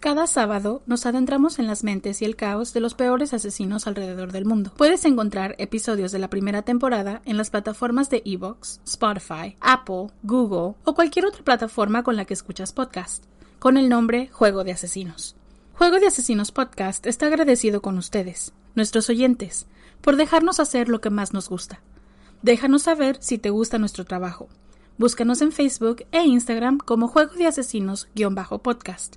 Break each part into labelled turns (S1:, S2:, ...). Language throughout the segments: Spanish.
S1: Cada sábado nos adentramos en las mentes y el caos de los peores asesinos alrededor del mundo. Puedes encontrar episodios de la primera temporada en las plataformas de Evox, Spotify, Apple, Google o cualquier otra plataforma con la que escuchas podcast, con el nombre Juego de Asesinos. Juego de Asesinos Podcast está agradecido con ustedes, nuestros oyentes, por dejarnos hacer lo que más nos gusta. Déjanos saber si te gusta nuestro trabajo. Búscanos en Facebook e Instagram como Juego de Asesinos-podcast.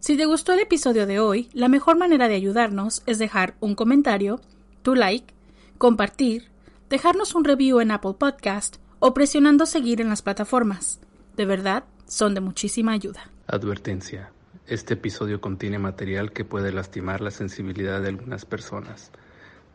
S1: Si te gustó el episodio de hoy, la mejor manera de ayudarnos es dejar un comentario, tu like, compartir, dejarnos un review en Apple Podcast o presionando seguir en las plataformas. De verdad, son de muchísima ayuda.
S2: Advertencia. Este episodio contiene material que puede lastimar la sensibilidad de algunas personas,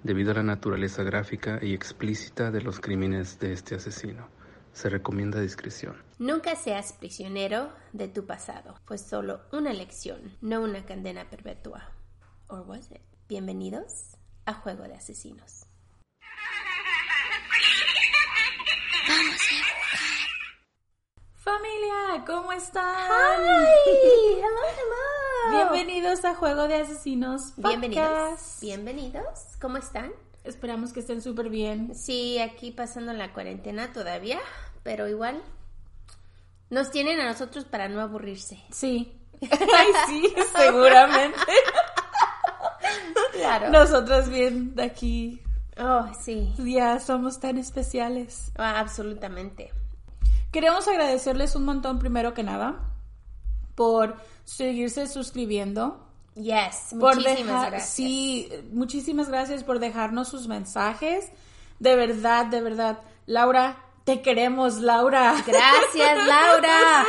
S2: debido a la naturaleza gráfica y explícita de los crímenes de este asesino. Se recomienda discreción.
S3: Nunca seas prisionero de tu pasado, pues solo una lección, no una condena perpetua. Or was it? Bienvenidos a Juego de Asesinos.
S4: Vamos a
S1: Familia, ¿cómo están?
S3: Hi, hello, hello.
S1: Bienvenidos a Juego de Asesinos.
S3: Bienvenidos.
S1: Podcast.
S3: Bienvenidos. ¿Cómo están?
S1: Esperamos que estén súper bien.
S3: Sí, aquí pasando la cuarentena todavía, pero igual nos tienen a nosotros para no aburrirse.
S1: Sí. Ay, sí, seguramente.
S3: Claro.
S1: Nosotras bien de aquí
S3: Oh, sí.
S1: ya somos tan especiales.
S3: Ah, absolutamente.
S1: Queremos agradecerles un montón primero que nada por seguirse suscribiendo.
S3: Yes,
S1: Por
S3: muchísimas
S1: dejar,
S3: gracias.
S1: sí, muchísimas gracias por dejarnos sus mensajes. De verdad, de verdad. Laura, te queremos, Laura.
S3: Gracias, Laura.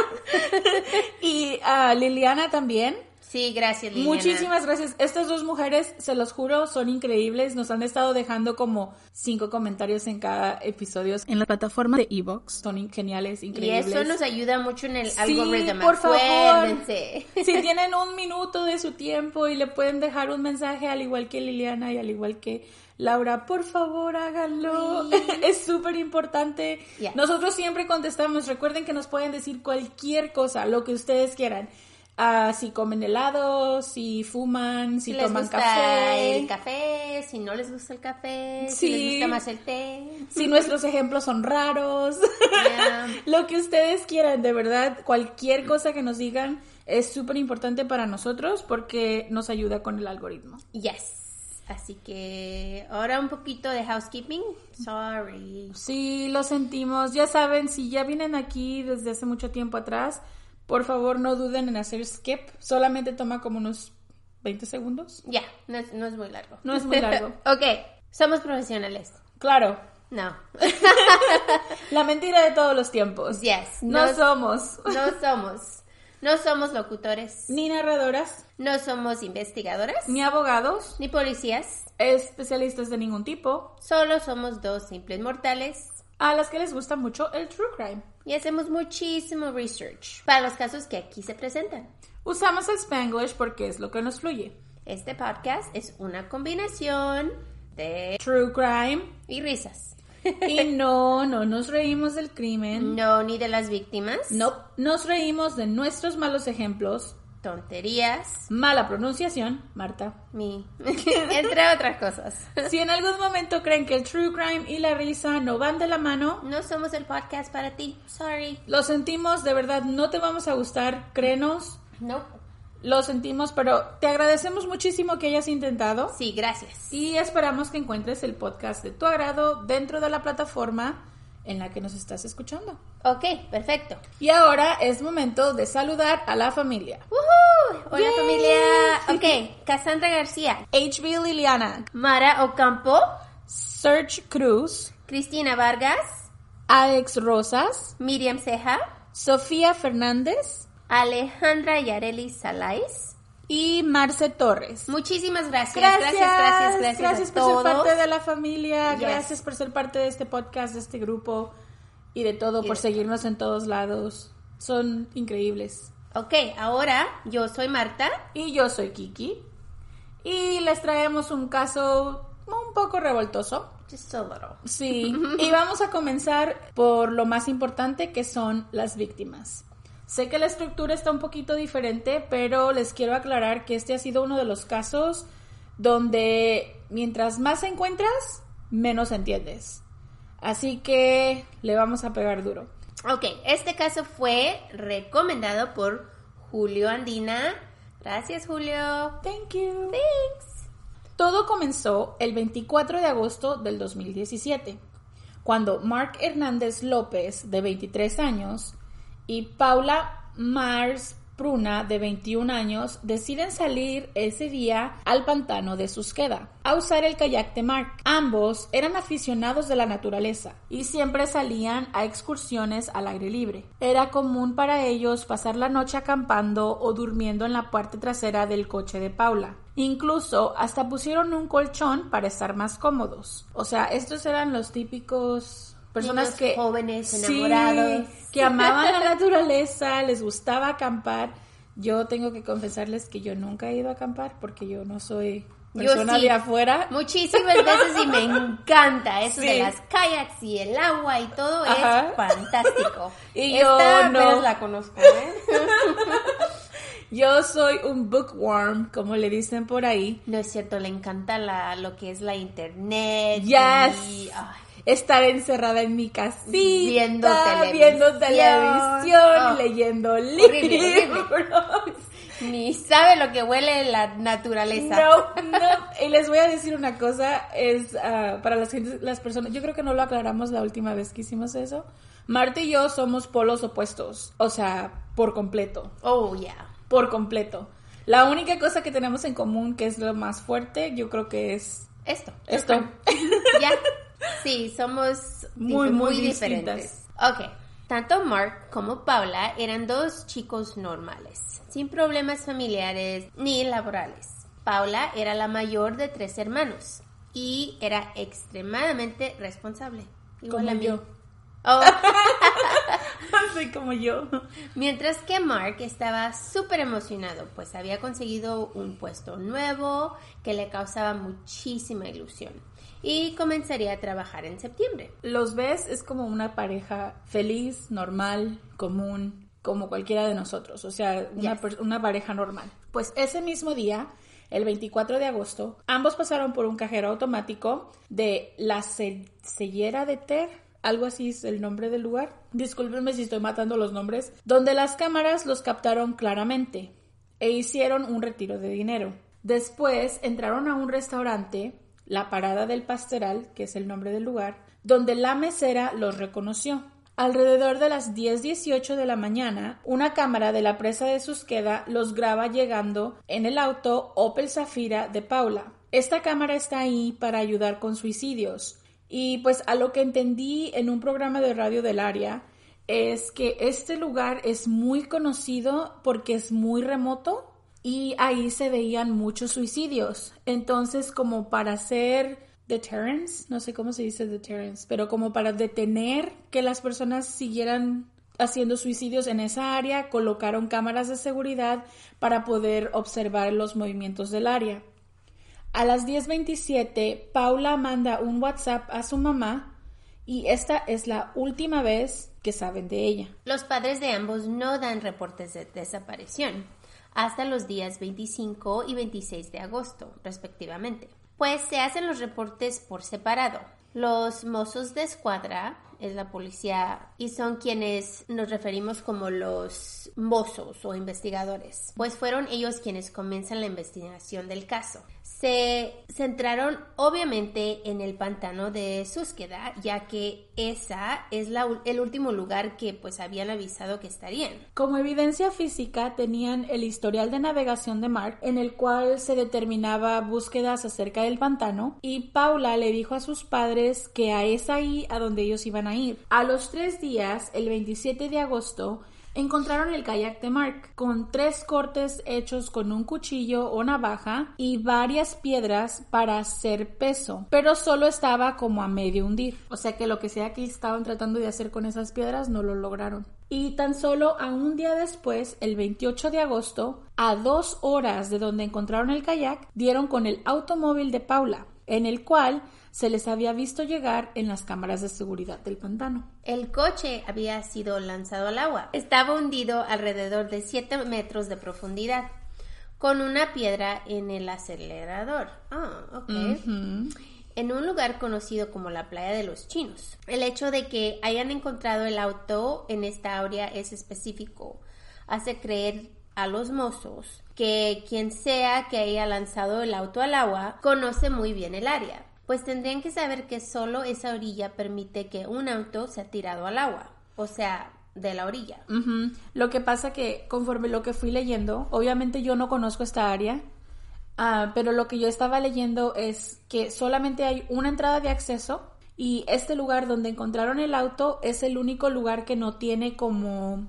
S1: Y a Liliana también.
S3: Sí, gracias, Liliana.
S1: Muchísimas gracias. Estas dos mujeres, se los juro, son increíbles. Nos han estado dejando como cinco comentarios en cada episodio en la plataforma de Evox. Son geniales,
S3: Y
S1: increíbles.
S3: eso nos ayuda mucho en el
S1: Sí,
S3: algoritmo.
S1: por favor. Si tienen un minuto de su tiempo y le pueden dejar un mensaje al igual que Liliana y al igual que Laura, por favor háganlo. Es súper importante.
S3: Yeah.
S1: Nosotros siempre contestamos. Recuerden que nos pueden decir cualquier cosa, lo que ustedes quieran. Ah, si comen helado, si fuman, si,
S3: Si les
S1: toman
S3: gusta
S1: café.
S3: el café, si no les gusta el café,
S1: Sí.
S3: si les gusta más el té.
S1: Si nuestros ejemplos son raros.
S3: Yeah.
S1: Lo que ustedes quieran, de verdad, cualquier cosa que nos digan es súper importante para nosotros porque nos ayuda con el algoritmo.
S3: Yes. Así que ahora un poquito de housekeeping. Sorry.
S1: Sí, lo sentimos. Ya saben, si ya vienen aquí desde hace mucho tiempo atrás, por favor no duden en hacer skip. Solamente toma como unos 20 segundos.
S3: Ya, no, es, no es muy largo.
S1: No es muy largo.
S3: ok, somos profesionales.
S1: Claro,
S3: No.
S1: la mentira de todos los tiempos.
S3: Yes.
S1: No
S3: no
S1: somos
S3: No somos. No somos locutores.
S1: ni narradoras,
S3: No somos investigadoras.
S1: ni abogados,
S3: Ni policías.
S1: especialistas de ningún tipo,
S3: Solo somos dos simples mortales.
S1: A las que les gusta mucho el true crime.
S3: Y hacemos muchísimo research para los casos que aquí se presentan.
S1: Usamos el Spanglish porque es lo que nos fluye.
S3: Este podcast es una combinación de
S1: True crime.
S3: y risas.
S1: Y no, no nos reímos del crimen.
S3: No ni de las víctimas.
S1: No, nos reímos de nuestros malos ejemplos,
S3: Tonterías.
S1: mala pronunciación, Marta.
S3: Mi. Entre otras cosas.
S1: Si en algún momento creen que el true crime y la risa no van de la mano,
S3: No somos el podcast para ti. Sorry.
S1: lo sentimos, de verdad, no te vamos a gustar, créenos,
S3: No.
S1: lo sentimos, pero te agradecemos muchísimo que hayas intentado
S3: Sí, gracias.
S1: y esperamos que encuentres el podcast de tu agrado dentro de la plataforma en la que nos estás escuchando.
S3: Ok, perfecto.
S1: Y ahora es momento de saludar a la familia.
S3: ¡Woohoo! Hola
S1: Yay.
S3: familia. Ok, Cassandra García,
S1: HB Liliana,
S3: Mara Ocampo,
S1: Serge Cruz,
S3: Cristina Vargas,
S1: Alex Rosas,
S3: Miriam Ceja,
S1: Sofía Fernández
S3: Alejandra Yareli Salais.
S1: Y Marce Torres.
S3: Muchísimas gracias.
S1: Gracias,
S3: Gracias, gracias, gracias,
S1: por
S3: todos.
S1: ser parte de la familia,
S3: Yes.
S1: gracias por ser parte de este podcast, de este grupo y de todo,
S3: Y
S1: por
S3: de-
S1: seguirnos en todos lados. Son increíbles.
S3: Ok, ahora yo soy Marta.
S1: Y yo soy Kiki y les traemos un caso un poco revoltoso.
S3: Just a little.
S1: Sí, y vamos a comenzar por lo más importante que son las víctimas. Sé que la estructura está un poquito diferente, pero les quiero aclarar que este ha sido uno de los casos donde mientras más encuentras, menos entiendes. Así que le vamos a pegar duro.
S3: Ok, este caso fue recomendado por Julio Andina. Gracias, Julio.
S1: Thank you.
S3: Thanks.
S1: Todo comenzó el 24 de agosto del 2017, cuando Mark Hernández López, de 23 años, y Paula Mars Pruna, de 21 años, deciden salir ese día al pantano de Susqueda a usar el kayak de Mark. Ambos eran aficionados de la naturaleza y siempre salían a excursiones al aire libre. Era común para ellos pasar la noche acampando o durmiendo en la parte trasera del coche de Paula. Incluso hasta pusieron un colchón para estar más cómodos. O sea, estos eran los típicos personas
S3: Niños
S1: que
S3: jóvenes,
S1: Sí,
S3: enamorados.
S1: que amaban la naturaleza, les gustaba acampar. Yo tengo que confesarles que yo nunca he ido a acampar porque yo no soy
S3: Yo
S1: persona
S3: sí.
S1: de afuera.
S3: Muchísimas veces y me encanta eso
S1: Sí.
S3: de las kayaks y el agua y todo
S1: Ajá.
S3: es fantástico.
S1: Y
S3: Esta
S1: yo no.
S3: la conozco, ¿eh?
S1: Yo soy un bookworm, como le dicen por ahí.
S3: No es cierto, le encanta la, lo que es la internet.
S1: Yes.
S3: y, ay,
S1: Estar encerrada en mi casita,
S3: Viendo televisión.
S1: viendo televisión,
S3: Oh.
S1: leyendo
S3: Horrible,
S1: libros.
S3: ni sabe lo que huele la naturaleza.
S1: No, no. Y les voy a decir una cosa, es ah, para las, las personas, yo creo que no lo aclaramos la última vez que hicimos eso. Marta y yo somos polos opuestos, o sea, por completo,
S3: Oh, yeah.
S1: por completo. La única cosa que tenemos en común, que es lo más fuerte, yo creo que es
S3: Esto.
S1: esto.
S3: Ya. Sí, somos
S1: Muy, muy
S3: diferentes. Ok. Tanto Mark como Paula eran dos chicos normales, sin problemas familiares ni laborales. Paula era la mayor de tres hermanos y era extremadamente responsable. Igual
S1: Como yo.
S3: Oh,
S1: Soy como yo.
S3: Mientras que Mark estaba súper emocionado, pues había conseguido un puesto nuevo que le causaba muchísima ilusión y comenzaría a trabajar en septiembre.
S1: Los ves es como una pareja feliz, normal, común, como cualquiera de nosotros, o sea, una,
S3: Yes.
S1: una pareja normal. Pues ese mismo día, el 24 de agosto, ambos pasaron por un cajero automático de la Sellera de Ter, algo así es el nombre del lugar. Discúlpenme si estoy matando los nombres, donde las cámaras los captaron claramente e hicieron un retiro de dinero. Después entraron a un restaurante, la Parada del Pasteral, que es el nombre del lugar, donde la mesera los reconoció. Alrededor de las 10:18 de la mañana, una cámara de la presa de Susqueda los graba llegando en el auto Opel Zafira de Paula. Esta cámara está ahí para ayudar con suicidios. Y pues a lo que entendí en un programa de radio del área, es que este lugar es muy conocido porque es muy remoto y ahí se veían muchos suicidios. Entonces, como para hacer deterrence, no sé cómo se dice deterrence, pero como para detener que las personas siguieran haciendo suicidios en esa área, colocaron cámaras de seguridad para poder observar los movimientos del área. A las 10:27, Paula manda un WhatsApp a su mamá y esta es la última vez que saben de ella.
S3: Los padres de ambos no dan reportes de desaparición hasta los días 25 y 26 de agosto, respectivamente, pues se hacen los reportes por separado. Los mozos de escuadra es la policía y son quienes nos referimos como los mozos o investigadores, pues fueron ellos quienes comienzan la investigación del caso. Se centraron obviamente en el pantano de Susqueda, ya que esa es el último lugar que pues habían avisado que estarían.
S1: Como evidencia física tenían el historial de navegación de Mark en el cual se determinaba búsquedas acerca del pantano y Paula le dijo a sus padres que a es ahí a donde ellos iban a ir. A los tres días, el 27 de agosto, encontraron el kayak de Mark con tres cortes hechos con un cuchillo o navaja y varias piedras para hacer peso, pero solo estaba como a medio hundir. O sea que lo que sea que estaban tratando de hacer con esas piedras no lo lograron. Y tan solo a un día después, el 28 de agosto, a dos horas de donde encontraron el kayak, dieron con el automóvil de Paula. en el cual se les había visto llegar en las cámaras de seguridad del pantano.
S3: El coche había sido lanzado al agua. Estaba hundido alrededor de 7 metros de profundidad, con una piedra en el acelerador. Ah, ok. En un lugar conocido como la playa de los chinos. El hecho de que hayan encontrado el auto en esta área es específico. Hace creer a los mozos que quien sea que haya lanzado el auto al agua conoce muy bien el área, pues tendrían que saber que solo esa orilla permite que un auto sea tirado al agua, o sea, de la orilla.
S1: Lo que pasa que conforme lo que fui leyendo, obviamente yo no conozco esta área, ah, pero lo que yo estaba leyendo es que solamente hay una entrada de acceso y este lugar donde encontraron el auto es el único lugar que no tiene como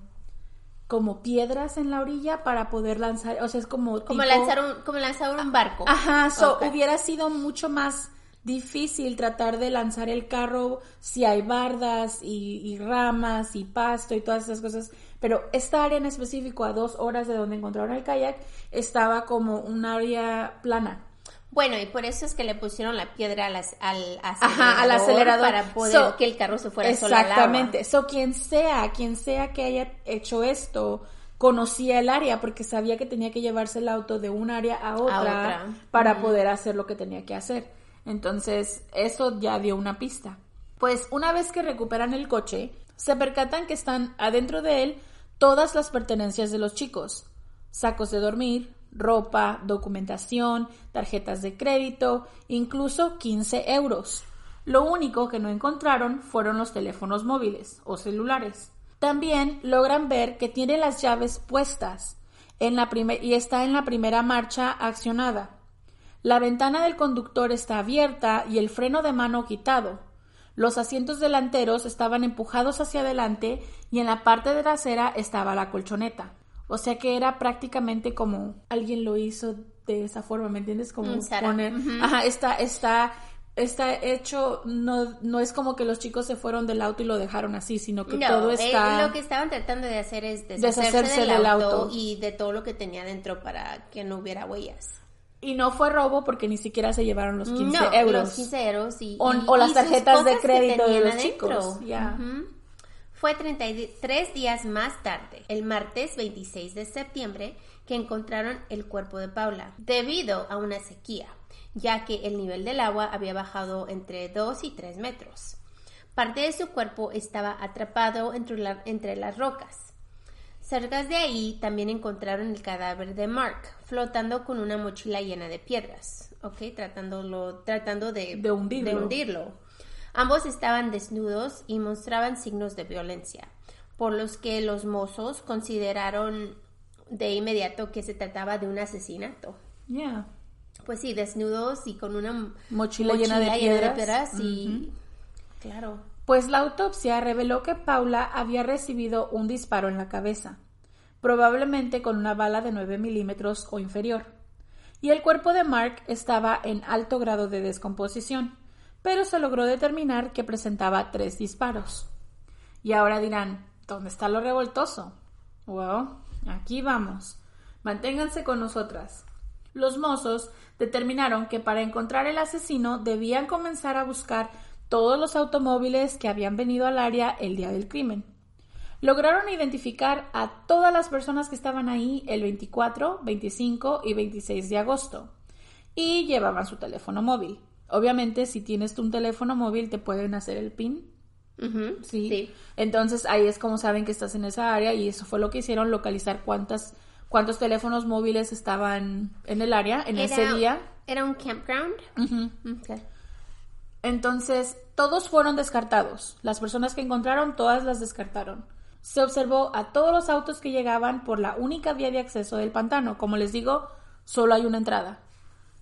S1: como piedras en la orilla para poder lanzar, o sea, es como
S3: Como lanzar un, como lanzar un barco.
S1: Ajá, so hubiera sido mucho más difícil tratar de lanzar el carro si hay bardas y, y ramas y pasto y todas esas cosas. Pero esta área en específico, a dos horas de donde encontraron el kayak, estaba como un área plana.
S3: Bueno, y por eso es que le pusieron la piedra al, al acelerador,
S1: Ajá, al acelerador.
S3: para poder
S1: So,
S3: que el carro se fuera solo al agua.
S1: Exactamente. So, quien sea, quien sea que haya hecho esto, conocía el área porque sabía que tenía que llevarse el auto de un área a otra,
S3: otra.
S1: para poder hacer lo que tenía que hacer. Entonces, eso ya dio una pista. Pues una vez que recuperan el coche, se percatan que están adentro de él todas las pertenencias de los chicos. Sacos de dormir, ropa, documentación, tarjetas de crédito, incluso 15 euros. Lo único que no encontraron fueron los teléfonos móviles o celulares. También logran ver que tiene las llaves puestas en la y está en la primera marcha accionada. La ventana del conductor está abierta y el freno de mano quitado. Los asientos delanteros estaban empujados hacia adelante y en la parte trasera estaba la colchoneta. O sea que era prácticamente como alguien lo hizo de esa forma, ¿me entiendes? Como
S3: Mm,
S1: poner, ajá, está, está, está hecho, no, no es como que los chicos se fueron del auto y lo dejaron así, sino que
S3: No,
S1: todo
S3: eh,
S1: está.
S3: lo que estaban tratando de hacer es deshacerse,
S1: Deshacerse
S3: del,
S1: del
S3: auto,
S1: auto.
S3: y de todo lo que tenía dentro para que no hubiera huellas.
S1: Y no fue robo porque ni siquiera se llevaron los 15
S3: no,
S1: euros.
S3: los 15 euros y,
S1: O-
S3: y-
S1: o las tarjetas de crédito de los
S3: adentro.
S1: chicos.
S3: Fue 33 días más tarde, el martes 26 de septiembre, que encontraron el cuerpo de Paula, debido a una sequía, ya que el nivel del agua había bajado entre 2 y 3 metros. Parte de su cuerpo estaba atrapado entre, la- entre las rocas. Cerca de ahí también encontraron el cadáver de Mark, flotando con una mochila llena de piedras, ¿ok? Tratándolo, tratando de,
S1: De hundirlo.
S3: hundirlo. Ambos estaban desnudos y mostraban signos de violencia, por los que los mozos consideraron de inmediato que se trataba de un asesinato.
S1: Yeah.
S3: Pues sí, desnudos y con una
S1: Mochila llena de piedras.
S3: piedras y... Claro.
S1: Pues la autopsia reveló que Paula había recibido un disparo en la cabeza, probablemente con una bala de 9 milímetros o inferior. Y el cuerpo de Mark estaba en alto grado de descomposición, pero se logró determinar que presentaba tres disparos. Y ahora dirán, ¿dónde está lo revoltoso? Well, aquí vamos. Manténganse con nosotras. Los mozos determinaron que para encontrar el asesino debían comenzar a buscar todos los automóviles que habían venido al área el día del crimen. Lograron identificar a todas las personas que estaban ahí el 24, 25 y 26 de agosto y llevaban su teléfono móvil. Obviamente, si tienes tú un teléfono móvil, te pueden hacer el PIN. Sí.
S3: sí.
S1: Entonces ahí es como saben que estás en esa área y eso fue lo que hicieron, localizar cuántas, cuántos teléfonos móviles estaban en el área en ese día.
S3: ¿Era un campground?
S1: Entonces, todos fueron descartados. Las personas que encontraron, todas las descartaron. Se observó a todos los autos que llegaban por la única vía de acceso del pantano. Como les digo, solo hay una entrada.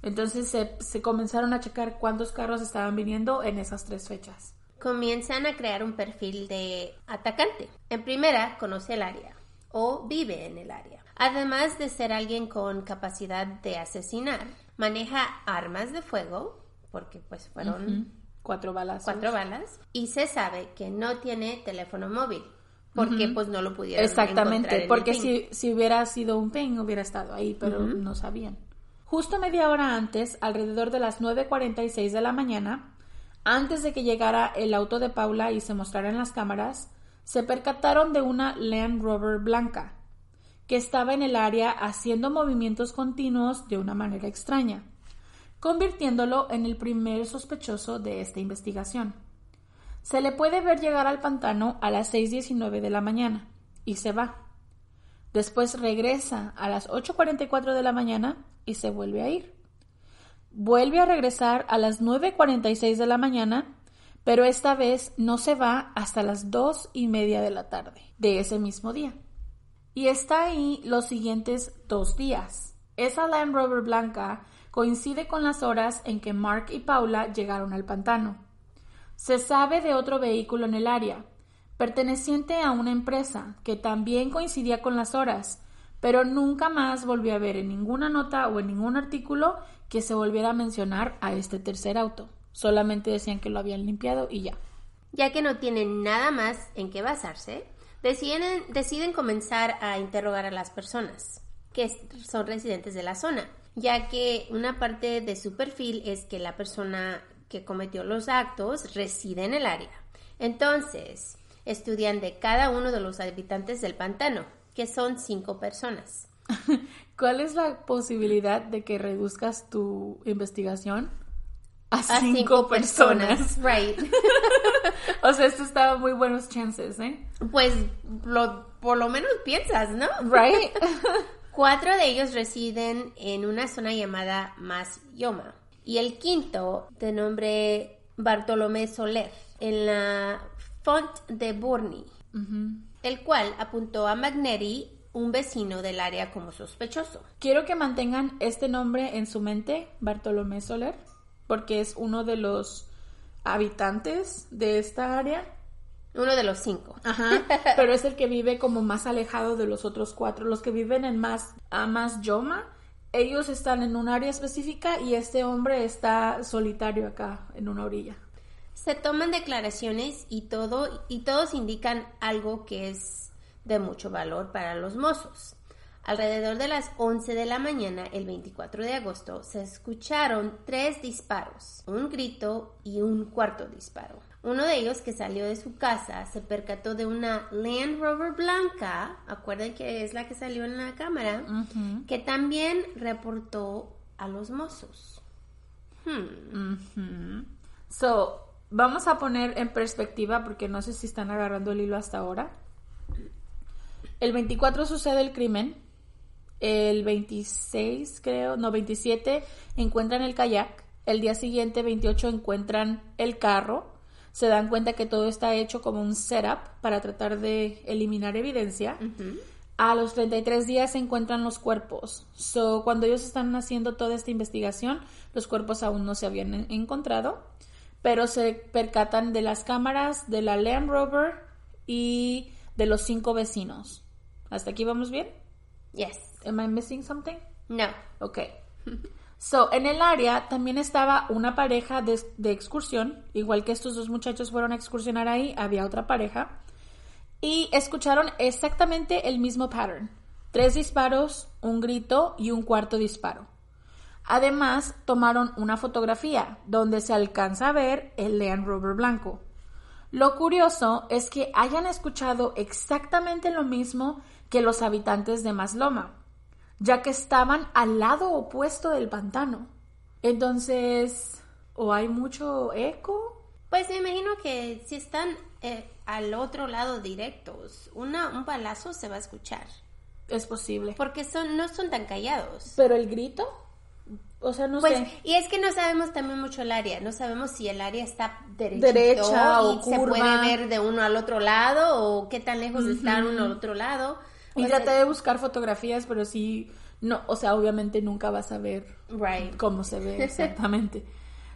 S1: Entonces se, se comenzaron a checar cuántos carros estaban viniendo en esas tres fechas.
S3: Comienzan a crear un perfil de atacante. En primera, conoce el área o vive en el área. Además de ser alguien con capacidad de asesinar, maneja armas de fuego, porque pues fueron
S1: Cuatro balas.
S3: cuatro balas, y se sabe que no tiene teléfono móvil, porque pues no lo pudieron en
S1: Exactamente, porque si, si hubiera sido un ping hubiera estado ahí, pero no sabían. Justo media hora antes, alrededor de las 9.46 de la mañana, antes de que llegara el auto de Paula y se mostrara en las cámaras, se percataron de una Land Rover blanca, que estaba en el área haciendo movimientos continuos de una manera extraña, convirtiéndolo en el primer sospechoso de esta investigación. Se le puede ver llegar al pantano a las 6.19 de la mañana y se va. Después regresa a las 8.44 de la mañana y se vuelve a ir. Vuelve a regresar a las 9.46 de la mañana, pero esta vez no se va hasta las dos y media de la tarde de ese mismo día. Y está ahí los siguientes dos días. Esa Land Rover blanca coincide con las horas en que Mark y Paula llegaron al pantano. Se sabe de otro vehículo en el área, perteneciente a una empresa, que también coincidía con las horas, pero nunca más volvió a ver en ninguna nota o en ningún artículo que se volviera a mencionar a este tercer auto. Solamente decían que lo habían limpiado y ya.
S3: Ya que no tienen nada más en qué basarse, deciden, deciden comenzar a interrogar a las personas que son residentes de la zona, ya que una parte de su perfil es que la persona que cometió los actos reside en el área. Entonces, estudian de cada uno de los habitantes del pantano, que son cinco personas.
S1: ¿Cuál es la posibilidad de que reduzcas tu investigación a, cinco, personas?
S3: Right.
S1: o sea, esto estaba muy buenos chances, ¿eh?
S3: Pues lo, por lo menos piensas, ¿no?
S1: Right.
S3: Cuatro de ellos residen en una zona llamada Mas Yoma y el quinto, de nombre Bartolomé Soler, en la Font de Bourny, el cual apuntó a Magnetti, un vecino del área, como sospechoso.
S1: Quiero que mantengan este nombre en su mente, Bartolomé Soler, porque es uno de los habitantes de esta área.
S3: Uno de los cinco.
S1: Ajá, pero es el que vive como más alejado de los otros cuatro. Los que viven en más, a más Yoma, ellos están en un área específica y este hombre está solitario acá, en una orilla.
S3: Se toman declaraciones y todo y todos indican algo que es de mucho valor para los mozos. Alrededor de las 11 de la mañana, el 24 de agosto, se escucharon tres disparos, un grito y un cuarto disparo. Uno de ellos que salió de su casa se percató de una Land Rover blanca, acuerden que es la que salió en la cámara, que también reportó a los mozos.
S1: Hmm. So, vamos a poner en perspectiva porque no sé si están agarrando el hilo hasta ahora. El 24 sucede el crimen. El 26, creo, no, 27 encuentran el kayak. El día siguiente, 28, encuentran el carro. Se dan cuenta que todo está hecho como un setup para tratar de eliminar evidencia. A los 33 días se encuentran los cuerpos. So, cuando ellos están haciendo toda esta investigación, los cuerpos aún no se habían encontrado pero se percatan de las cámaras de la Land Rover y de los cinco vecinos. ¿Hasta aquí vamos bien?
S3: Yes.
S1: Am I missing something?
S3: No.
S1: Ok. So, en el área también estaba una pareja de, excursión, igual que estos dos muchachos fueron a excursionar ahí, había otra pareja, y escucharon exactamente el mismo pattern. Tres disparos, un grito y un cuarto disparo. Además, tomaron una fotografía donde se alcanza a ver el Land Rover blanco. Lo curioso es que hayan escuchado exactamente lo mismo que los habitantes de Masloma, ya que estaban al lado opuesto del pantano. Entonces, ¿o hay mucho eco?
S3: Pues me imagino que si están eh, al otro lado directos, una, un balazo se va a escuchar.
S1: Es posible.
S3: Porque son, no son tan callados.
S1: ¿Pero el grito? O sea, no
S3: pues,
S1: sé.
S3: Y es que no sabemos también mucho el área. No sabemos si el área está
S1: derecha
S3: o se puede ver de uno al otro lado o qué tan lejos está uno al otro lado.
S1: Y traté de buscar fotografías, pero sí, no, o sea, obviamente nunca vas a ver
S3: right.
S1: cómo se ve exactamente.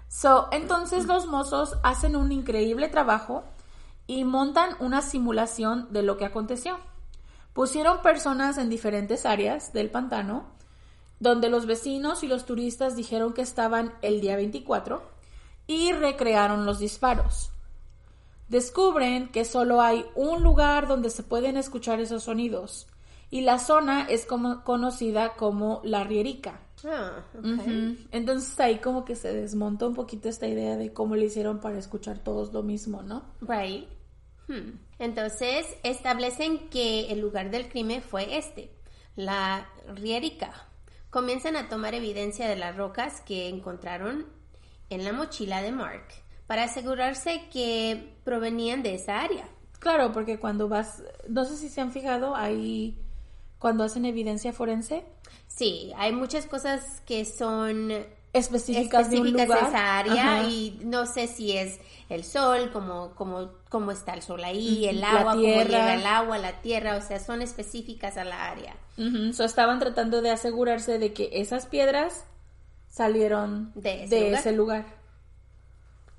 S1: so, entonces los mozos hacen un increíble trabajo y montan una simulación de lo que aconteció. Pusieron personas en diferentes áreas del pantano donde los vecinos y los turistas dijeron que estaban el día 24 y recrearon los disparos. Descubren que solo hay un lugar donde se pueden escuchar esos sonidos y la zona es como, conocida como La Rierica,
S3: Ah.
S1: Entonces ahí como que se desmontó un poquito esta idea de cómo le hicieron para escuchar todos lo mismo, ¿no?
S3: Right. Hmm. Entonces establecen que el lugar del crimen fue este, la Rierica. Comienzan a tomar evidencia de las rocas que encontraron en la mochila de Mark para asegurarse que provenían de esa área.
S1: Claro, porque cuando vas, no sé si se han fijado, ahí cuando hacen evidencia forense,
S3: Sí, hay muchas cosas que son
S1: específicas, de un
S3: específicas
S1: lugar.
S3: de esa área
S1: Ajá.
S3: y no sé si es el sol, cómo, cómo, cómo está el sol ahí, el agua, cómo llega el agua, la tierra, o sea, son específicas a la área.
S1: Ujú, so estaban tratando de asegurarse de que esas piedras salieron
S3: De ese lugar.
S1: ese lugar.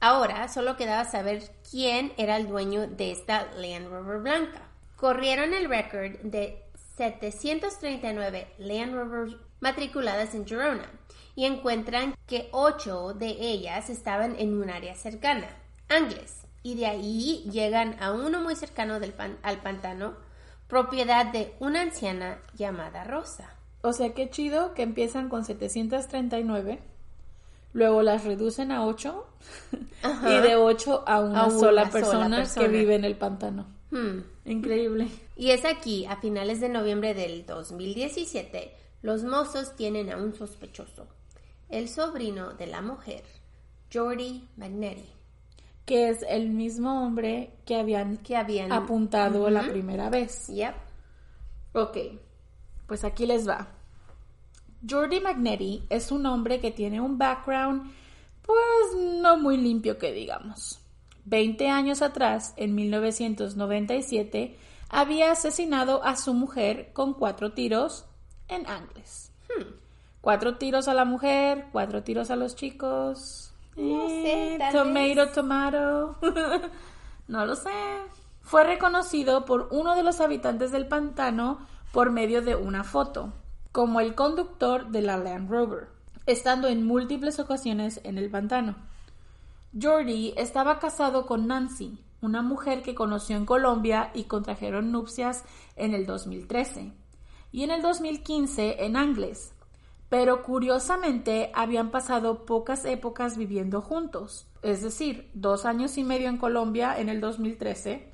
S3: Ahora solo quedaba saber quién era el dueño de esta Land Rover blanca. Corrieron el récord de 739 Land Rovers matriculadas en Girona y encuentran que ocho de ellas estaban en un área cercana, Angles, y de ahí llegan a uno muy cercano del al pantano, propiedad de una anciana llamada Rosa.
S1: O sea, qué chido que empiezan con 739, luego las reducen a 8
S3: Ajá.
S1: y de 8 a una,
S3: A una
S1: sola,
S3: sola
S1: persona
S3: persona.
S1: que vive en el pantano.
S3: Hmm.
S1: Increíble.
S3: Y es aquí, a finales de noviembre del 2017, los mozos tienen a un sospechoso, el sobrino de la mujer, Jordi Magnetti,
S1: Que es el mismo hombre que habían
S3: que habían
S1: apuntado la primera vez.
S3: Yep.
S1: Ok, pues aquí les va. Jordi Magnetti es un hombre que tiene un background, pues no muy limpio que digamos. Veinte años atrás, en 1997, había asesinado a su mujer con cuatro tiros en Angles. Cuatro tiros a la mujer, cuatro tiros a los chicos.
S3: No sé,
S1: Eh,
S3: tal
S1: tomato, tomato. no lo sé. Fue reconocido por uno de los habitantes del pantano por medio de una foto, como el conductor de la Land Rover, estando en múltiples ocasiones en el pantano. Jordi estaba casado con Nancy, una mujer que conoció en Colombia y contrajeron nupcias en el 2013 y en el 2015 en Angles, pero curiosamente habían pasado pocas épocas viviendo juntos, es decir, dos años y medio en Colombia en el 2013,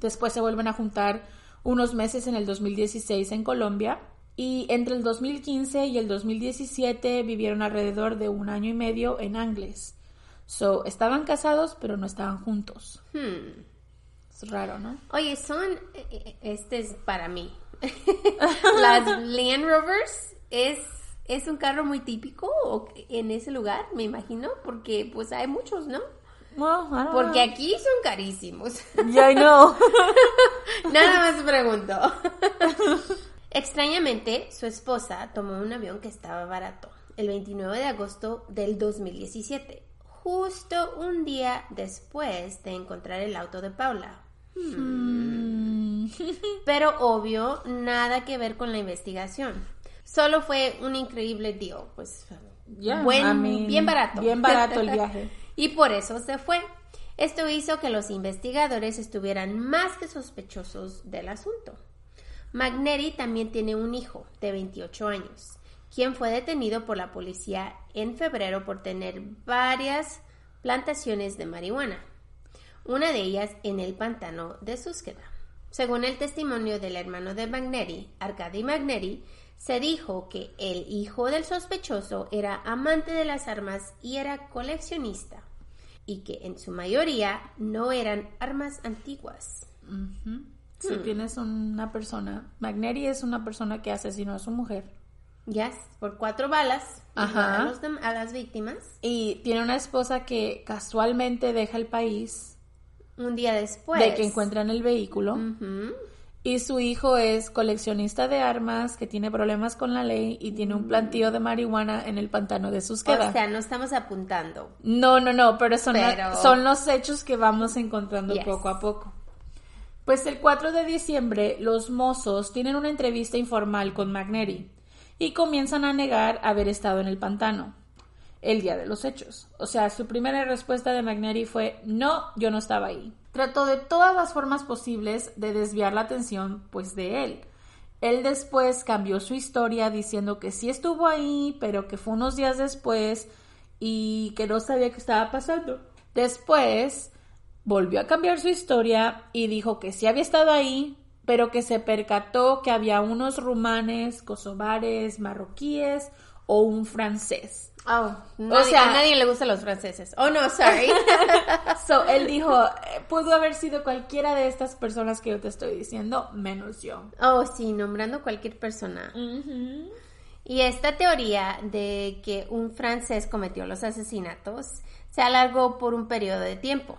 S1: después se vuelven a juntar unos meses en el 2016 en Colombia y entre el 2015 y el 2017 vivieron alrededor de un año y medio en Angles. So, estaban casados pero no estaban juntos.
S3: Hmm.
S1: Es raro, ¿no?
S3: Oye, son, eh, eh, este es para mí. Las Land Rovers es, es un carro muy típico en ese lugar, me imagino, porque pues hay muchos, ¿no?
S1: Well,
S3: Porque
S1: know.
S3: aquí son carísimos.
S1: Yeah, I know.
S3: Nada más pregunto. Extrañamente, su esposa tomó un avión que estaba barato el 29 de agosto del 2017, justo un día después de encontrar el auto de Paula.
S1: Mm.
S3: Pero obvio, nada que ver con la investigación. Solo fue un increíble deal, pues
S1: Yeah,
S3: buen-
S1: I mean,
S3: bien barato.
S1: bien barato el viaje.
S3: y por eso se fue. Esto hizo que los investigadores estuvieran más que sospechosos del asunto. Magnetti también tiene un hijo de 28 años, quien fue detenido por la policía en febrero por tener varias plantaciones de marihuana, una de ellas en el pantano de Súsqueda. Según el testimonio del hermano de Magnetti, Arkady Magnetti, se dijo que el hijo del sospechoso era amante de las armas y era coleccionista, y que en su mayoría no eran armas antiguas.
S1: Si tienes una persona, Magnetti es una persona que asesinó a su mujer
S3: Ya, por cuatro balas
S1: Ajá.
S3: a, los dem- a las víctimas.
S1: y tiene una esposa que casualmente deja el país
S3: Un día después.
S1: de que encuentran el vehículo
S3: Ujú.
S1: y su hijo es coleccionista de armas que tiene problemas con la ley y tiene un plantío de marihuana en el pantano de Susqueda.
S3: O sea, no estamos apuntando.
S1: No, no, no, pero son,
S3: Pero-
S1: son los hechos que vamos encontrando
S3: Yes.
S1: poco a poco. Pues el 4 de diciembre los mozos tienen una entrevista informal con Magnetti y comienzan a negar haber estado en el pantano el día de los hechos. O sea, su primera respuesta de Magnetti fue no, yo no estaba ahí. Trató de todas las formas posibles de desviar la atención pues de él. Él después cambió su historia diciendo que sí estuvo ahí, pero que fue unos días después y que no sabía qué estaba pasando. Después volvió a cambiar su historia y dijo que sí había estado ahí, pero que se percató que había unos rumanes, kosovares, marroquíes o un francés.
S3: Oh, o sea, a nadie le gustan los franceses. Oh, no, sorry.
S1: so, él dijo, pudo haber sido cualquiera de estas personas que yo te estoy diciendo, menos yo.
S3: Oh, sí, nombrando cualquier persona. Y esta teoría de que un francés cometió los asesinatos se alargó por un periodo de tiempo.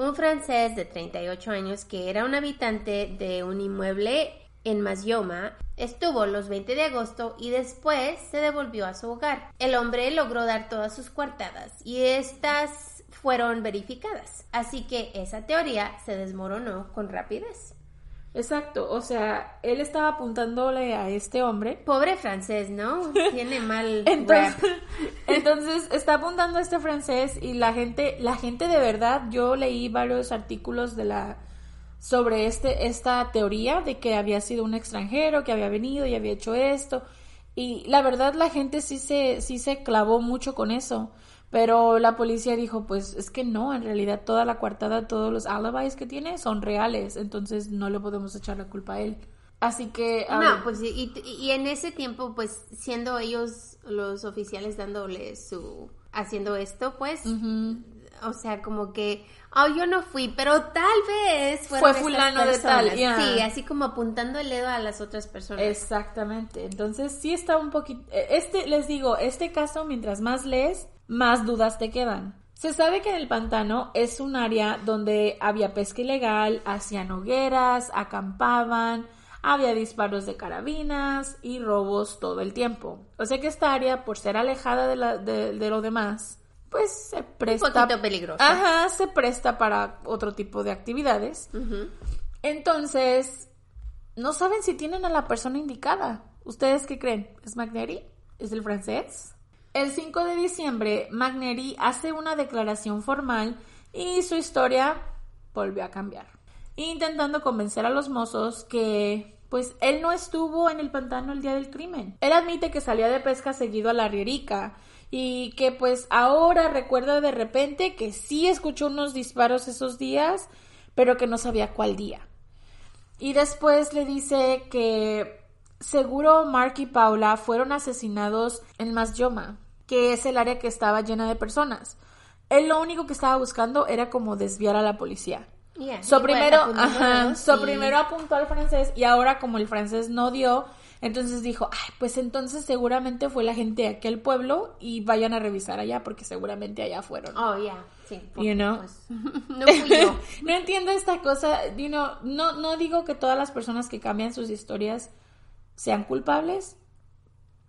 S3: Un francés de 38 años que era un habitante de un inmueble en Masyoma, estuvo los 20 de agosto y después se devolvió a su hogar. El hombre logró dar todas sus coartadas y estas fueron verificadas, así que esa teoría se desmoronó con rapidez.
S1: Exacto, o sea, él estaba apuntándole a este hombre.
S3: Pobre francés, ¿no? Tiene mal
S1: entonces, entonces está apuntando a este francés y la gente, la gente de verdad, yo leí varios artículos de la sobre este, esta teoría de que había sido un extranjero, que había venido y había hecho esto. Y la verdad la gente sí se, sí se clavó mucho con eso. Pero la policía dijo, pues es que no, en realidad toda la coartada, todos los alibis que tiene son reales, entonces no le podemos echar la culpa a él. Así que...
S3: No, pues y, y, en ese tiempo, pues siendo ellos los oficiales dándole su... haciendo esto, pues... O sea, como que oh, yo no fui, pero tal vez
S1: fue fulano de tal.
S3: Sí, así como apuntando el dedo a las otras personas.
S1: Exactamente. Entonces sí está un poquito, eh, este, les digo, este caso, mientras más lees, más dudas te quedan. Se sabe que en el pantano es un área donde había pesca ilegal, hacían hogueras, acampaban, había disparos de carabinas y robos todo el tiempo. O sea que esta área, por ser alejada de, la, de lo demás, pues se presta.
S3: Un poquito peligroso.
S1: Ajá, se presta para otro tipo de actividades. Entonces, no saben si tienen a la persona indicada. ¿Ustedes qué creen? ¿Es McNary? ¿Es el francés? El 5 de diciembre, McNary hace una declaración formal y su historia volvió a cambiar. Intentando convencer a los mozos que pues él no estuvo en el pantano el día del crimen. Él admite que salía de pesca seguido a la rierica y que pues ahora recuerda de repente que sí escuchó unos disparos esos días, pero que no sabía cuál día. Y después le dice que seguro Mark y Paula fueron asesinados en Masyoma, que es el área que estaba llena de personas. Él lo único que estaba buscando era como desviar a la policía. so, primero, so primero apuntó al francés y ahora como el francés no dio, entonces dijo, Ay, pues entonces seguramente fue la gente de aquel pueblo y vayan a revisar allá porque seguramente allá fueron.
S3: Oh, yeah. Sí,
S1: you know? Pues, no fui yo. no entiendo esta cosa, you know, no, no digo que todas las personas que cambian sus historias sean culpables,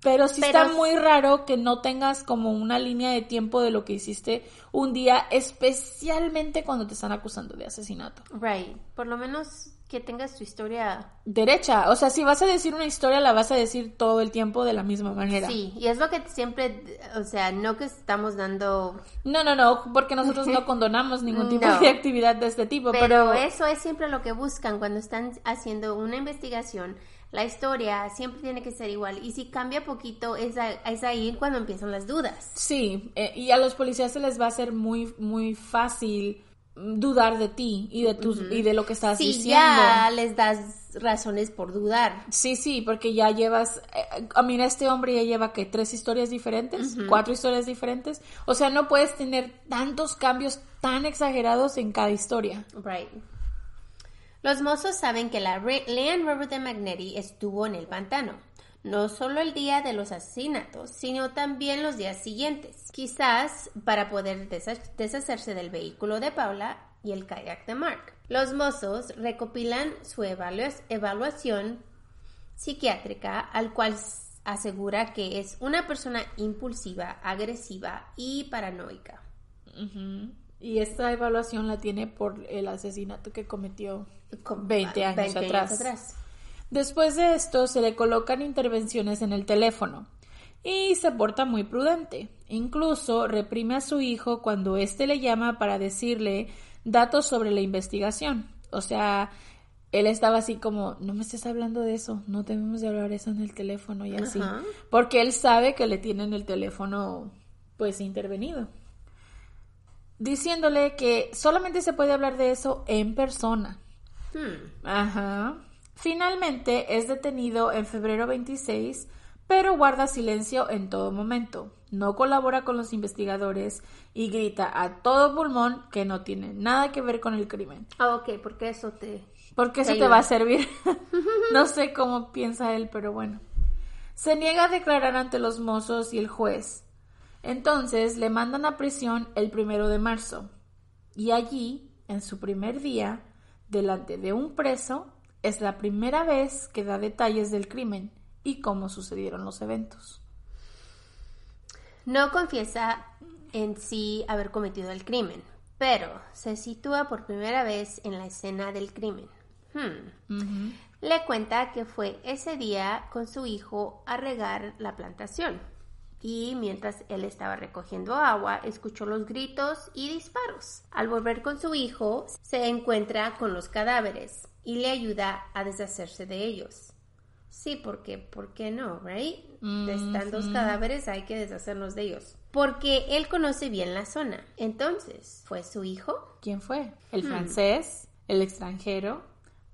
S1: pero sí está muy raro que no tengas como una línea de tiempo de lo que hiciste un día, especialmente cuando te están acusando de asesinato.
S3: Right. Por lo menos que tengas tu historia
S1: derecha. O sea, si vas a decir una historia, la vas a decir todo el tiempo de la misma manera.
S3: Sí, y es lo que siempre, o sea, no que estamos dando...
S1: No, no, no, porque nosotros no condonamos ningún tipo de actividad de este tipo. Pero...
S3: pero eso es siempre lo que buscan cuando están haciendo una investigación. La historia siempre tiene que ser igual. Y si cambia poquito, es, es ahí cuando empiezan las dudas.
S1: Sí, eh, y a los policías se les va a hacer muy, muy fácil dudar de ti y de tus y de lo que estás sí, diciendo.
S3: ya les das razones por dudar.
S1: Sí, sí, porque ya llevas eh, a mí este hombre ya lleva que tres historias diferentes, cuatro historias diferentes, o sea, no puedes tener tantos cambios tan exagerados en cada historia.
S3: Right. Los mozos saben que la Leanne Robert de Magnetti estuvo en el pantano no solo el día de los asesinatos, sino también los días siguientes, quizás para poder deshacerse del vehículo de Paula y el kayak de Mark. Los mozos recopilan su evaluación psiquiátrica, al cual asegura que es una persona impulsiva, agresiva y paranoica.
S1: Y esta evaluación la tiene por el asesinato que cometió 20 años atrás. Después de esto se le colocan intervenciones en el teléfono y se porta muy prudente. Incluso reprime a su hijo cuando éste le llama para decirle datos sobre la investigación. O sea, él estaba así como, no me estés hablando de eso, no debemos de hablar eso en el teléfono y así.
S3: Ajá.
S1: Porque él sabe que le tienen el teléfono pues intervenido. Diciéndole que solamente se puede hablar de eso en persona.
S3: Hmm.
S1: Ajá. Finalmente es detenido en febrero 26, pero guarda silencio en todo momento. No colabora con los investigadores y grita a todo pulmón que no tiene nada que ver con el crimen.
S3: Ah, ok, porque eso te...
S1: Porque eso
S3: Te
S1: va a servir. no sé cómo piensa él, pero bueno. Se niega a declarar ante los mozos y el juez. Entonces le mandan a prisión el primero de marzo. Y allí, en su primer día, delante de un preso, es la primera vez que da detalles del crimen y cómo sucedieron los eventos.
S3: No confiesa en sí haber cometido el crimen, pero se sitúa por primera vez en la escena del crimen. Hmm. Le cuenta que fue ese día con su hijo a regar la plantación y mientras él estaba recogiendo agua escuchó los gritos y disparos. Al volver con su hijo se encuentra con los cadáveres y le ayuda a deshacerse de ellos. Sí, porque, ¿por qué no, right? Están dos cadáveres, hay que deshacernos de ellos. Porque él conoce bien la zona. Entonces, ¿fue su hijo?
S1: ¿Quién fue? ¿El francés? ¿El extranjero?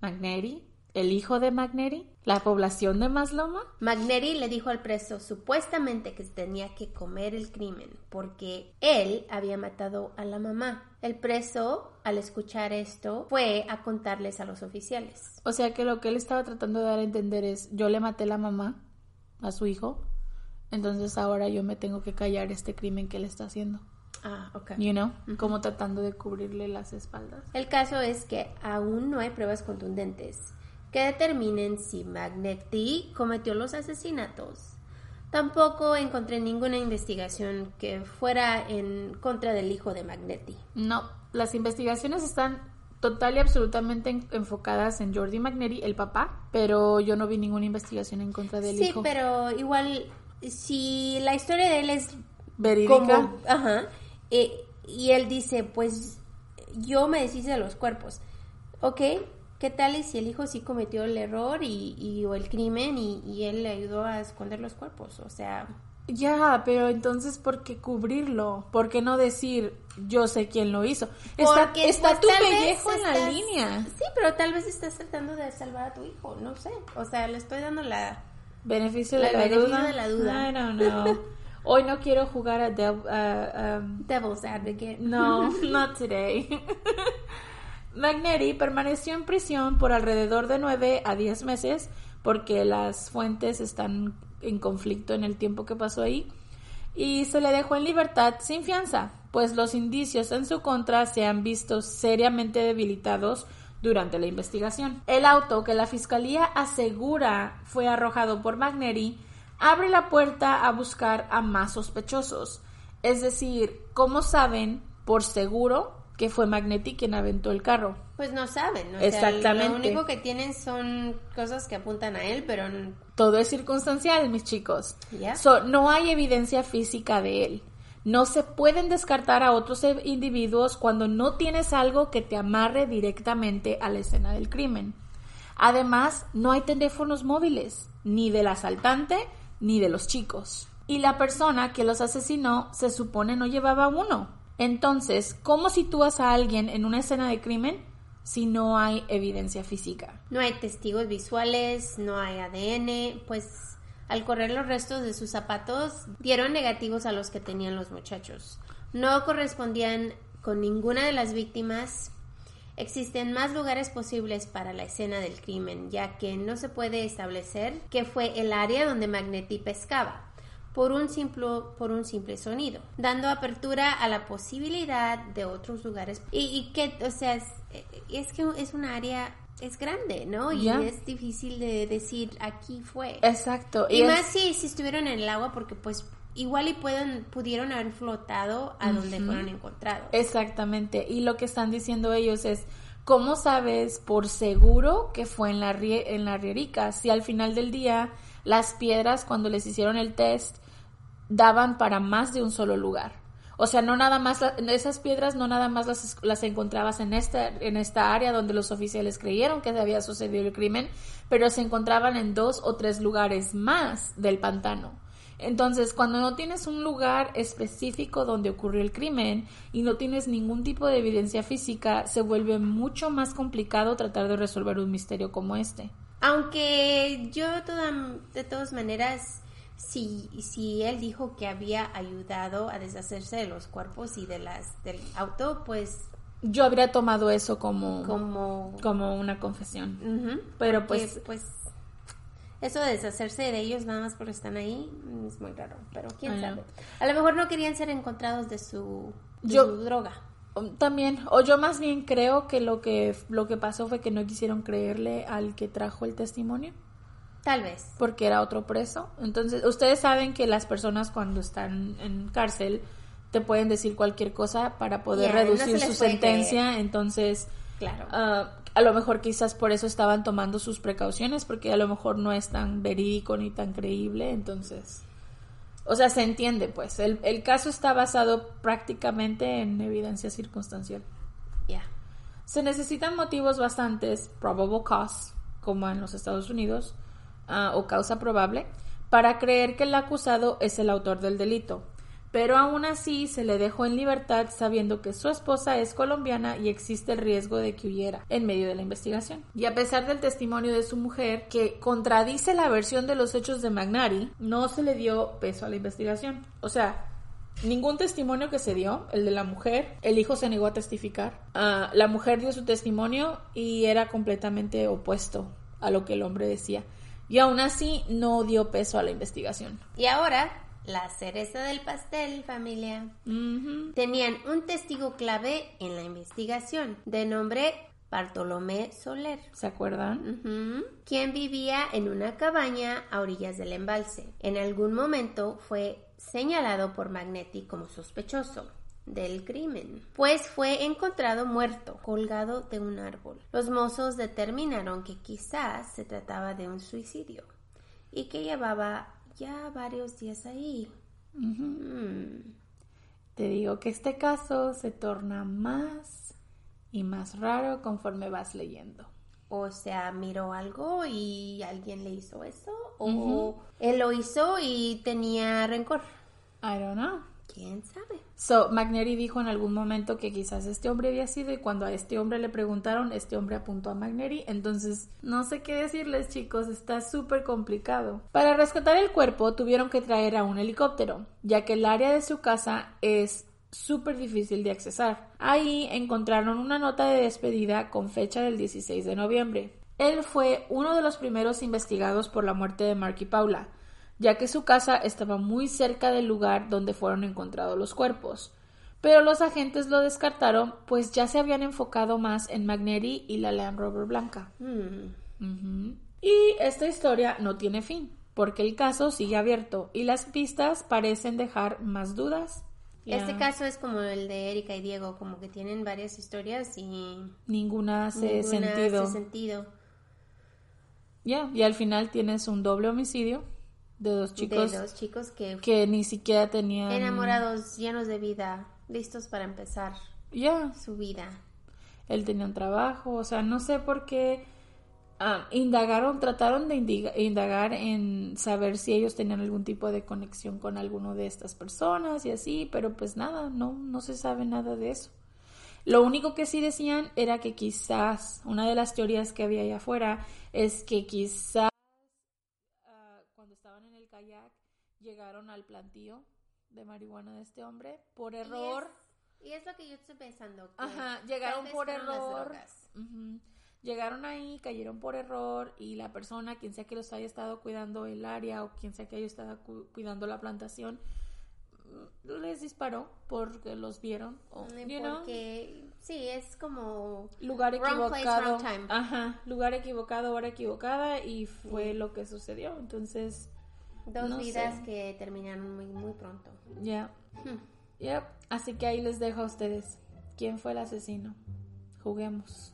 S1: ¿Magneri? ¿El hijo de Magneri? ¿La población de Masloma?
S3: Magneri le dijo al preso supuestamente que tenía que comer el crimen porque él había matado a la mamá. El preso, al escuchar esto, fue a contarles a los oficiales.
S1: O sea que lo que él estaba tratando de dar a entender es, yo le maté la mamá a su hijo, entonces ahora yo me tengo que callar este crimen que él está haciendo.
S3: Ah, ok.
S1: You know, como tratando de cubrirle las espaldas.
S3: El caso es que aún no hay pruebas contundentes que determinen si Magnetti cometió los asesinatos. Tampoco encontré ninguna investigación que fuera en contra del hijo de Magnetti.
S1: No, las investigaciones están total y absolutamente en- enfocadas en Jordi Magneri, el papá, pero yo no vi ninguna investigación en contra del
S3: Sí,
S1: hijo.
S3: pero igual, si la historia de él es
S1: Verídica.
S3: como, ajá, eh, y él dice, pues yo me deshice de los cuerpos, ¿ok? ¿Qué tal y si el hijo sí cometió el error y, y- o el crimen y, y él le ayudó a esconder los cuerpos? O sea,
S1: Ya, pero entonces, ¿por qué cubrirlo? ¿Por qué no decir, yo sé quién lo hizo? Está, está
S3: pues,
S1: tu pellejo en la línea.
S3: Sí, pero tal vez estás tratando de salvar a tu hijo, no sé. O sea, le estoy dando la...
S1: Beneficio
S3: La
S1: de la
S3: beneficio
S1: duda.
S3: de la duda.
S1: I don't know. Hoy no quiero jugar a Dev- a- um,
S3: Devil's Advocate.
S1: No, not today. Magneri permaneció en prisión por alrededor de 9 a 10 meses porque las fuentes están en conflicto en el tiempo que pasó ahí y se le dejó en libertad sin fianza, pues los indicios en su contra se han visto seriamente debilitados durante la investigación. El auto que la fiscalía asegura fue arrojado por Magneri abre la puerta a buscar a más sospechosos. Es decir, ¿cómo saben por seguro que fue Magnetti quien aventó el carro?
S3: Pues no saben, o sea,
S1: Exactamente.
S3: lo único que tienen son cosas que apuntan a él, pero
S1: Todo es circunstancial, mis chicos. So, no hay evidencia física de él. No se pueden descartar a otros e- individuos cuando no tienes algo que te amarre directamente a la escena del crimen. Además, no hay teléfonos móviles, ni del asaltante ni de los chicos. Y la persona que los asesinó se supone no llevaba uno. Entonces, ¿cómo sitúas a alguien en una escena de crimen si no hay evidencia física?
S3: no hay testigos visuales, no hay ADN, pues al correr los restos de sus zapatos dieron negativos a los que tenían los muchachos. No correspondían con ninguna de las víctimas. Existen más lugares posibles para la escena del crimen, ya que no se puede establecer que fue el área donde Magnetti pescaba. Por un, simple, por un simple sonido, dando apertura a la posibilidad de otros lugares. Y, y que, o sea, es, es que es un área, es grande, ¿no? Y es difícil de decir aquí fue.
S1: Exacto.
S3: Y más si, si estuvieron en el agua, porque pues igual y pueden, pudieron haber flotado a donde fueron encontrados.
S1: Exactamente. Y lo que están diciendo ellos es, ¿cómo sabes por seguro que fue en la, rie- en la rierica? Si al final del día las piedras, cuando les hicieron el test, daban para más de un solo lugar. O sea, no nada más, esas piedras no nada más las, las encontrabas en esta, en esta área donde los oficiales creyeron que había sucedido el crimen, pero se encontraban en dos o tres lugares más del pantano. Entonces, cuando no tienes un lugar específico donde ocurrió el crimen y no tienes ningún tipo de evidencia física, se vuelve mucho más complicado tratar de resolver un misterio como este.
S3: Aunque yo toda- de todas maneras, si, si él dijo que había ayudado a deshacerse de los cuerpos y de las del auto, pues
S1: Yo habría tomado eso como, como,
S3: como...
S1: una confesión. Pero pues,
S3: pues eso de deshacerse de ellos nada más porque están ahí es muy raro, pero quién sabe. A lo mejor no querían ser encontrados de su, de
S1: Yo-
S3: su droga.
S1: um, también, o yo más bien creo que lo que lo que pasó fue que no quisieron creerle al que trajo el testimonio.
S3: Tal vez.
S1: porque era otro preso. Entonces, ustedes saben que las personas cuando están en cárcel te pueden decir cualquier cosa para poder
S3: no
S1: reducir
S3: se
S1: su sentencia. Entonces,
S3: Claro.
S1: ah, a lo mejor quizás por eso estaban tomando sus precauciones, porque a lo mejor no es tan verídico ni tan creíble. Entonces, o sea, se entiende, pues. El, el caso está basado prácticamente en evidencia circunstancial.
S3: Ya.
S1: Se necesitan motivos bastantes, probable cause, como en los Estados Unidos, ah, o causa probable, para creer que el acusado es el autor del delito. Pero aún así se le dejó en libertad sabiendo que su esposa es colombiana y existe el riesgo de que huyera en medio de la investigación. Y a pesar del testimonio de su mujer, que contradice la versión de los hechos de Magnari, no se le dio peso a la investigación. O sea, Ningún testimonio que se dio, el de la mujer, el hijo se negó a testificar. Ah, la mujer dio su testimonio y era completamente opuesto a lo que el hombre decía. Y aún así no dio peso a la investigación.
S3: Y ahora, la cereza del pastel, familia. Tenían un testigo clave en la investigación, de nombre Bartolomé Soler.
S1: ¿Se acuerdan?
S3: Quien vivía en una cabaña a orillas del embalse. En algún momento fue señalado por Magnetti como sospechoso del crimen, pues fue encontrado muerto, colgado de un árbol. Los mozos determinaron que quizás se trataba de un suicidio y que llevaba ya varios días ahí. Mm.
S1: Te digo que este caso se torna más y más raro conforme vas leyendo.
S3: O sea, miró algo y alguien le hizo eso, o él lo hizo y tenía rencor.
S1: I don't know.
S3: ¿Quién sabe?
S1: So, Magneri dijo en algún momento que quizás este hombre había sido y cuando a este hombre le preguntaron, este hombre apuntó a Magneri. Entonces, no sé qué decirles chicos, está súper complicado. Para rescatar el cuerpo tuvieron que traer a un helicóptero, ya que el área de su casa es súper difícil de accesar. Ahí encontraron una nota de despedida con fecha del 16 de noviembre. Él fue uno de los primeros investigados por la muerte de Mark y Paula, ya que su casa estaba muy cerca del lugar donde fueron encontrados los cuerpos. Pero los agentes lo descartaron, pues ya se habían enfocado más en Magneri y la Land Rover blanca. Ujú. Y esta historia no tiene fin, porque el caso sigue abierto y las pistas parecen dejar más dudas.
S3: Este caso es como el de Erika y Diego, como que tienen varias historias y
S1: Ninguna hace
S3: ninguna
S1: sentido.
S3: hace sentido.
S1: Ya, y al final tienes un doble homicidio de dos chicos
S3: de dos chicos que,
S1: que ni siquiera tenían
S3: enamorados, llenos de vida, listos para empezar
S1: Ya,
S3: su vida.
S1: él tenía un trabajo, o sea, no sé por qué ah, indagaron, trataron de indagar en saber si ellos tenían algún tipo de conexión con alguno de estas personas y así, pero pues nada, no, no se sabe nada de eso. Lo único que sí decían era que quizás, una de las teorías que había allá afuera es que quizás ah, cuando estaban en el kayak llegaron al plantío de marihuana de este hombre por error.
S3: Y es, y es lo que yo estoy pensando. que
S1: Ajá, llegaron por error.
S3: drogas.
S1: Ujú. Llegaron ahí, cayeron por error y la persona, quien sea que los haya estado cuidando el área o quien sea que haya estado cu- cuidando la plantación, mm, les disparó porque los vieron. O,
S3: Mm,
S1: you know,
S3: Porque sí, es como
S1: lugar
S3: Wrong place,
S1: equivocado.
S3: wrong time.
S1: Ajá, lugar equivocado, hora equivocada y fue lo que sucedió. Entonces,
S3: dos
S1: No
S3: vidas
S1: sé.
S3: que terminaron muy, muy pronto.
S1: ya.
S3: Hmm.
S1: Yep. Así que ahí les dejo a ustedes. ¿Quién fue el asesino? Juguemos.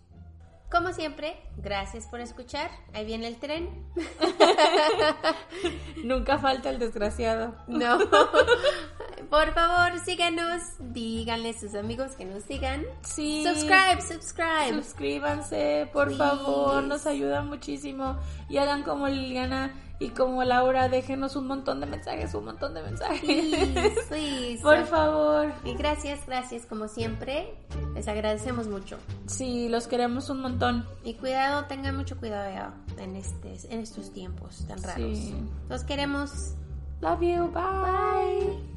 S3: Como siempre, gracias por escuchar. Ahí viene el tren.
S1: Nunca falta el desgraciado.
S3: No. Por favor, síganos. Díganle a sus amigos que nos sigan.
S1: Sí.
S3: Subscribe, subscribe.
S1: Suscríbanse, por
S3: Please.
S1: favor, nos ayudan muchísimo. Y hagan como Liliana y como Laura, déjenos un montón de mensajes, un montón de mensajes.
S3: Please, please.
S1: por favor.
S3: Y gracias, gracias, como siempre. Les agradecemos mucho.
S1: Sí, los queremos un montón.
S3: Y cuidado, tengan mucho cuidado en, este, en estos tiempos tan raros.
S1: Sí.
S3: Los queremos.
S1: Love you, bye.